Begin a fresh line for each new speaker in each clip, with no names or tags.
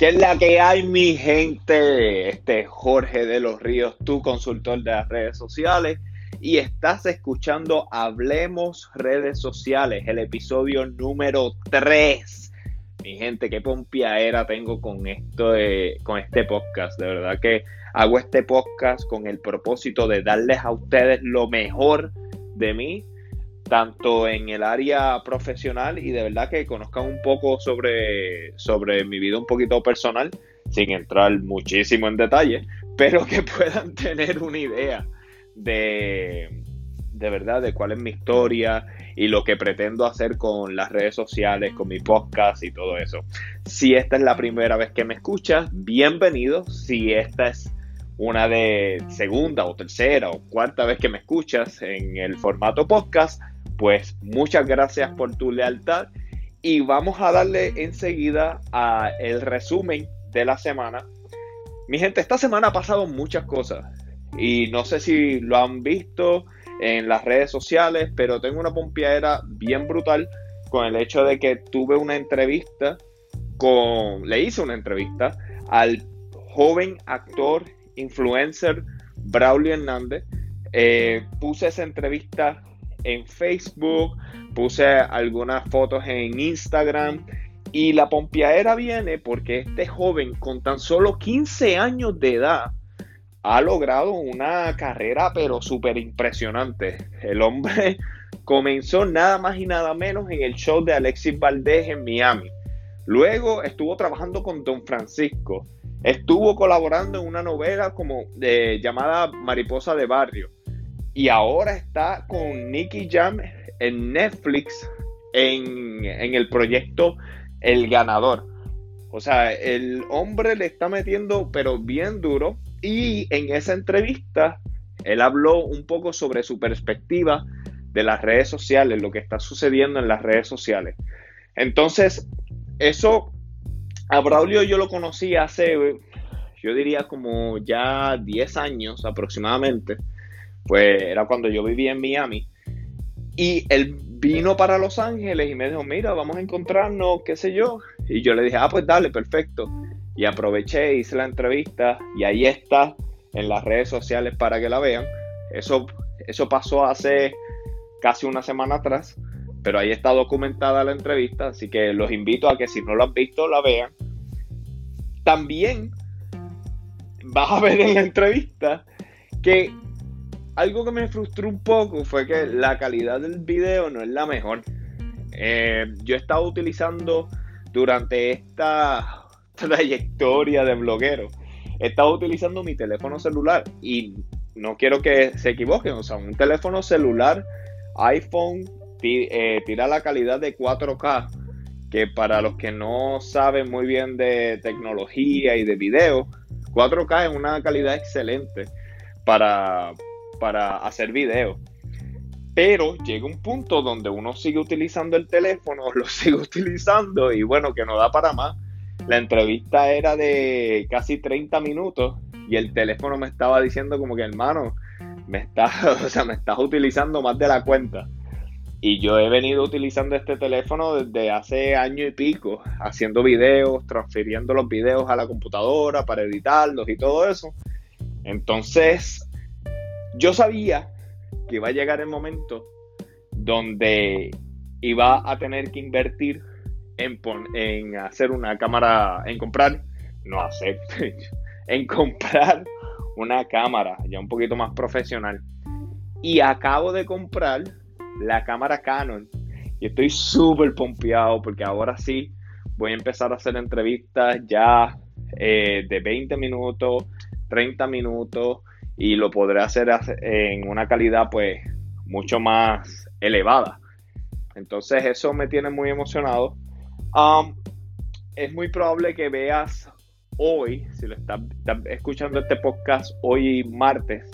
¿Qué es la que hay, mi gente? Este es Jorge de los Ríos, tu consultor de las redes sociales. Y estás escuchando Hablemos Redes Sociales, el episodio número 3. Mi gente, qué pompiaera tengo con esto con este podcast. De verdad que hago este podcast con el propósito de darles a ustedes lo mejor de mí tanto en el área profesional y de verdad que conozcan un poco sobre, sobre mi vida un poquito personal, sin entrar muchísimo en detalle, pero que puedan tener una idea de, de verdad de cuál es mi historia y lo que pretendo hacer con las redes sociales, con mi podcast y todo eso. Si esta es la primera vez que me escuchas, bienvenido. Si esta es una de segunda o tercera o cuarta vez que me escuchas en el formato podcast, pues muchas gracias por tu lealtad y vamos a darle enseguida el resumen de la semana. Mi gente, esta semana ha pasado muchas cosas y no sé si lo han visto en las redes sociales, pero tengo una pompiadera bien brutal con el hecho de que tuve una entrevista con, le hice una entrevista al joven actor, influencer Braulio Hernández. Eh, puse esa entrevista en Facebook, puse algunas fotos en Instagram y la pompiadera viene porque este joven con tan solo 15 años de edad ha logrado una carrera pero súper impresionante. El hombre comenzó nada más y nada menos en el show de Alexis Valdés en Miami. Luego estuvo trabajando con Don Francisco. Estuvo colaborando en una novela como de, llamada Mariposa de Barrio y ahora está con Nicky Jam en Netflix en, el proyecto El Ganador. O sea, el hombre le está metiendo, pero bien duro. Y en esa entrevista, él habló un poco sobre su perspectiva de las redes sociales, lo que está sucediendo en las redes sociales. Entonces, eso, a Braulio yo lo conocí hace, yo diría como ya 10 años aproximadamente pues era cuando yo vivía en Miami. Y él vino para Los Ángeles y me dijo, mira, vamos a encontrarnos, qué sé yo. Y yo le dije, ah, pues dale, perfecto. Y aproveché, hice la entrevista y ahí está en las redes sociales para que la vean. Eso, eso pasó hace casi una semana atrás, pero ahí está documentada la entrevista, así que los invito a que si no lo han visto, la vean. También vas a ver en la entrevista que algo que me frustró un poco fue que la calidad del video no es la mejor. Eh, yo he estado utilizando durante esta trayectoria de bloguero, he estado utilizando mi teléfono celular y no quiero que se equivoquen, o sea, un teléfono celular iPhone eh, tira la calidad de 4K, que para los que no saben muy bien de tecnología y de video, 4K es una calidad excelente para, para hacer videos. Pero llega un punto donde uno sigue utilizando el teléfono, lo sigue utilizando y bueno, que no da para más. La entrevista era de casi 30 minutos y el teléfono me estaba diciendo como que hermano, me estás, o sea, me estás utilizando más de la cuenta. Y yo he venido utilizando este teléfono desde hace año y pico, haciendo videos, transfiriendo los videos a la computadora para editarlos y todo eso. Entonces, yo sabía que iba a llegar el momento donde iba a tener que invertir en, hacer una cámara, en comprar, no hacer, en comprar una cámara ya un poquito más profesional. Y acabo de comprar la cámara Canon. Y estoy súper pompeado porque ahora sí voy a empezar a hacer entrevistas ya eh, de 20 minutos, 30 minutos y lo podré hacer en una calidad pues mucho más elevada. Entonces eso me tiene muy emocionado. Um, es muy probable que veas hoy, si lo estás, escuchando este podcast hoy martes,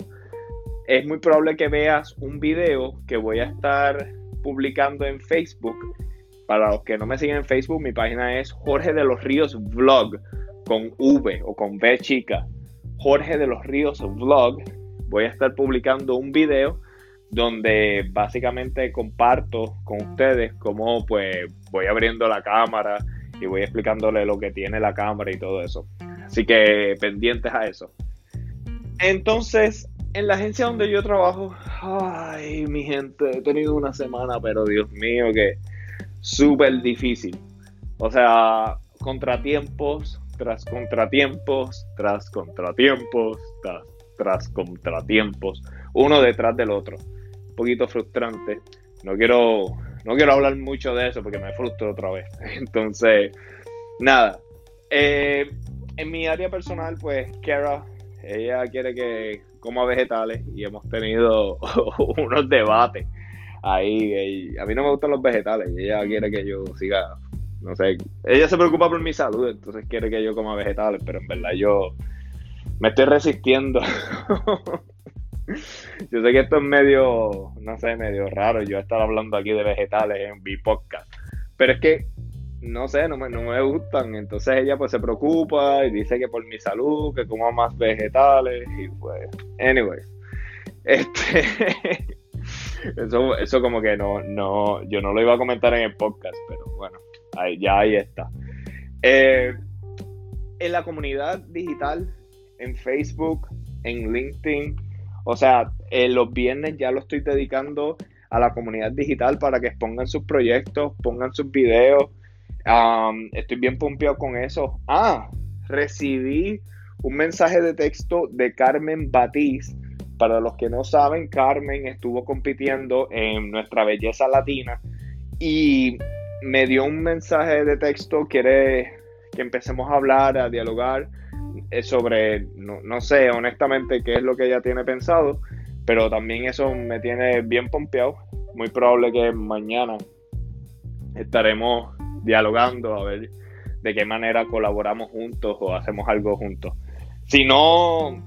es muy probable que veas un video que voy a estar publicando en Facebook. Para los que no me siguen en Facebook, mi página es Jorge de los Ríos Vlog con V o con V chica. Jorge de los Ríos Vlog, voy a estar publicando un video donde básicamente comparto con ustedes cómo pues voy abriendo la cámara y voy explicándole lo que tiene la cámara y todo eso. Así que pendientes a eso. Entonces, en la agencia donde yo trabajo, ay, mi gente, he tenido una semana, pero Dios mío, que súper difícil. O sea, contratiempos tras contratiempos, tras contratiempos, tras, tras contratiempos, uno detrás del otro. Un poquito frustrante. No quiero, no quiero hablar mucho de eso porque me frustro otra vez. Entonces, nada. Eh, en mi área personal, pues, Kara, ella quiere que coma vegetales y hemos tenido unos debates ahí. A mí no me gustan los vegetales y ella quiere que yo siga no sé, ella se preocupa por mi salud, entonces quiere que yo coma vegetales, pero en verdad yo me estoy resistiendo. yo sé que esto es medio, no sé, medio raro yo estar hablando aquí de vegetales en mi podcast, pero es que, no sé, no me, no me gustan, entonces ella pues se preocupa y dice que por mi salud, que coma más vegetales y pues, anyway, este... Eso, eso como que no, no, yo no lo iba a comentar en el podcast, pero bueno, ya ahí está. Eh, en la comunidad digital, en Facebook, en LinkedIn, o sea, los viernes ya lo estoy dedicando a la comunidad digital para que expongan sus proyectos, pongan sus videos. estoy bien pompeado con eso. Ah, recibí un mensaje de texto de Carmen Batiz. Para los que no saben, Carmen estuvo compitiendo en Nuestra Belleza Latina y me dio un mensaje de texto, quiere que empecemos a hablar, a dialogar eh, sobre, no, sé honestamente qué es lo que ella tiene pensado, pero también eso me tiene bien pompeado. Muy probable que mañana estaremos dialogando a ver de qué manera colaboramos juntos o hacemos algo juntos. Si no,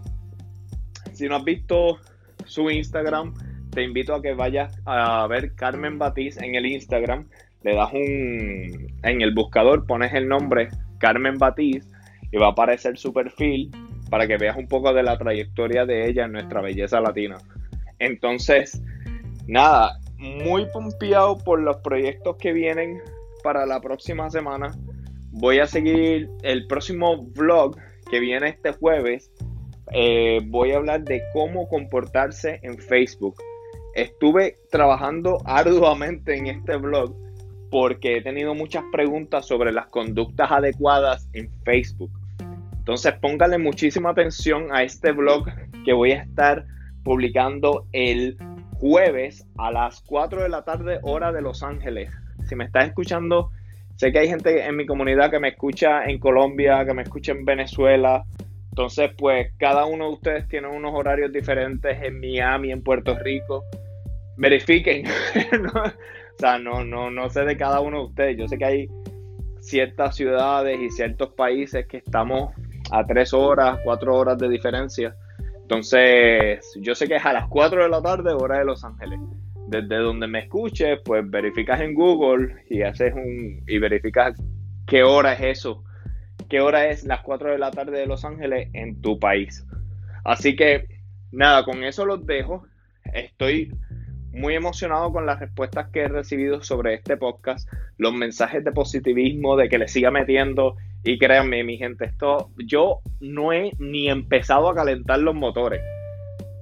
si no has visto su Instagram, te invito a que vayas a ver Carmen Batiz en el Instagram le das un. En el buscador pones el nombre Carmen Batiz y va a aparecer su perfil para que veas un poco de la trayectoria de ella en nuestra belleza latina. Entonces, nada, muy pompeado por los proyectos que vienen para la próxima semana. Voy a seguir el próximo vlog que viene este jueves. Eh, voy a hablar de cómo comportarse en Facebook. Estuve trabajando arduamente en este vlog porque he tenido muchas preguntas sobre las conductas adecuadas en Facebook. Entonces póngale muchísima atención a este blog que voy a estar publicando el jueves a las 4 de la tarde hora de Los Ángeles. Si me estás escuchando, sé que hay gente en mi comunidad que me escucha en Colombia, que me escucha en Venezuela. Entonces, pues cada uno de ustedes tiene unos horarios diferentes en Miami, en Puerto Rico. Verifiquen. O sea, no, no, no sé de cada uno de ustedes. Yo sé que hay ciertas ciudades y ciertos países que estamos a tres horas, cuatro horas de diferencia. Entonces, yo sé que es a las 4 de la tarde, hora de Los Ángeles. Desde donde me escuches, pues verificas en Google y haces un. y verificas qué hora es eso. Qué hora es las 4 de la tarde de Los Ángeles en tu país. Así que, nada, con eso los dejo. Estoy muy emocionado con las respuestas que he recibido sobre este podcast, los mensajes de positivismo, de que le siga metiendo. Y créanme, mi gente, esto yo no he ni empezado a calentar los motores.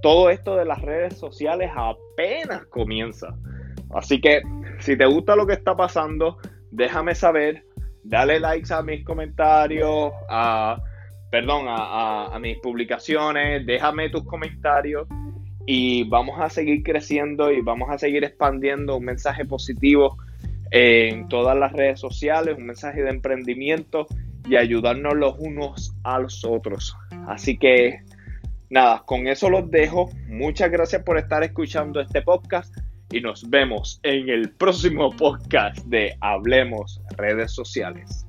Todo esto de las redes sociales apenas comienza. Así que si te gusta lo que está pasando, déjame saber, dale likes a mis comentarios, a, perdón, a mis publicaciones, déjame tus comentarios y vamos a seguir creciendo y vamos a seguir expandiendo un mensaje positivo en todas las redes sociales, un mensaje de emprendimiento y ayudarnos los unos a los otros. Así que nada, con eso los dejo. Muchas gracias por estar escuchando este podcast y nos vemos en el próximo podcast de Hablemos redes sociales.